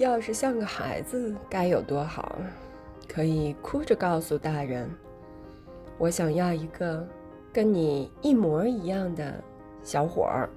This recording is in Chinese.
要是像个孩子该有多好可以哭着告诉大人我想要一个跟你一模一样的小伙儿。